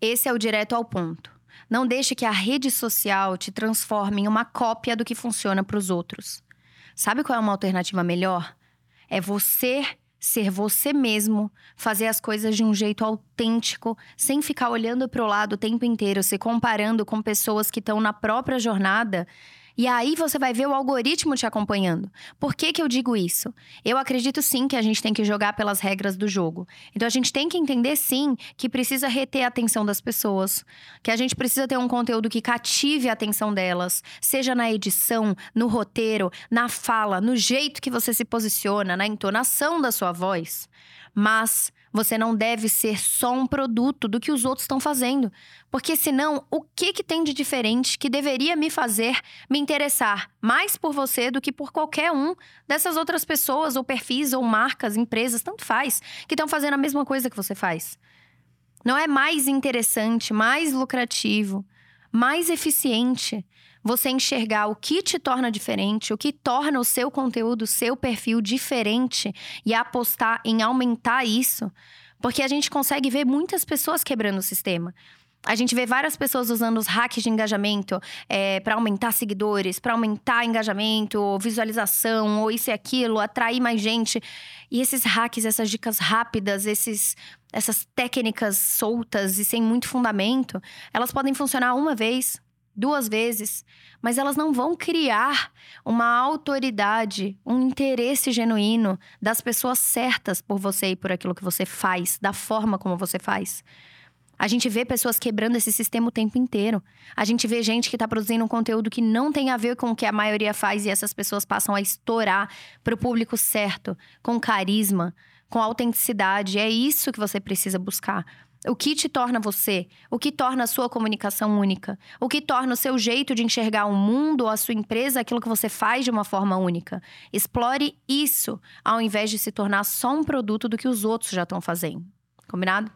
Esse é o direto ao ponto. Não deixe que a rede social te transforme em uma cópia do que funciona para os outros. Sabe qual é uma alternativa melhor? É você ser você mesmo, fazer as coisas de um jeito autêntico, sem ficar olhando para o lado o tempo inteiro, se comparando com pessoas que estão na própria jornada e aí você vai ver o algoritmo te acompanhando. Por que, que eu digo isso? Eu acredito sim que a gente tem que jogar pelas regras do jogo. Então a gente tem que entender sim que precisa reter a atenção das pessoas, que a gente precisa ter um conteúdo que cative a atenção delas, seja na edição, no roteiro, na fala, no jeito que você se posiciona, na entonação da sua voz. Mas você não deve ser só um produto do que os outros estão fazendo. Porque senão, o que, que tem de diferente que deveria me fazer me interessar mais por você do que por qualquer um dessas outras pessoas, ou perfis, ou marcas, empresas, tanto faz, que estão fazendo a mesma coisa que você faz? Não é mais interessante, mais lucrativo, mais eficiente você enxergar o que te torna diferente, o que torna o seu conteúdo, o seu perfil diferente e apostar em aumentar isso, porque a gente consegue ver muitas pessoas quebrando o sistema. A gente vê várias pessoas usando os hacks de engajamento é, para aumentar seguidores, para aumentar engajamento, visualização, ou isso e aquilo, atrair mais gente. E esses hacks, essas dicas rápidas, esses, essas técnicas soltas e sem muito fundamento, elas podem funcionar uma vez, duas vezes, mas elas não vão criar uma autoridade, um interesse genuíno das pessoas certas por você e por aquilo que você faz, da forma como você faz. A gente vê pessoas quebrando esse sistema o tempo inteiro. A gente vê gente que está produzindo um conteúdo que não tem a ver com o que a maioria faz e essas pessoas passam a estourar para o público certo, com carisma, com autenticidade. É isso que você precisa buscar. O que te torna você? O que torna a sua comunicação única? O que torna o seu jeito de enxergar o mundo ou a sua empresa aquilo que você faz de uma forma única? Explore isso, ao invés de se tornar só um produto do que os outros já estão fazendo. Combinado?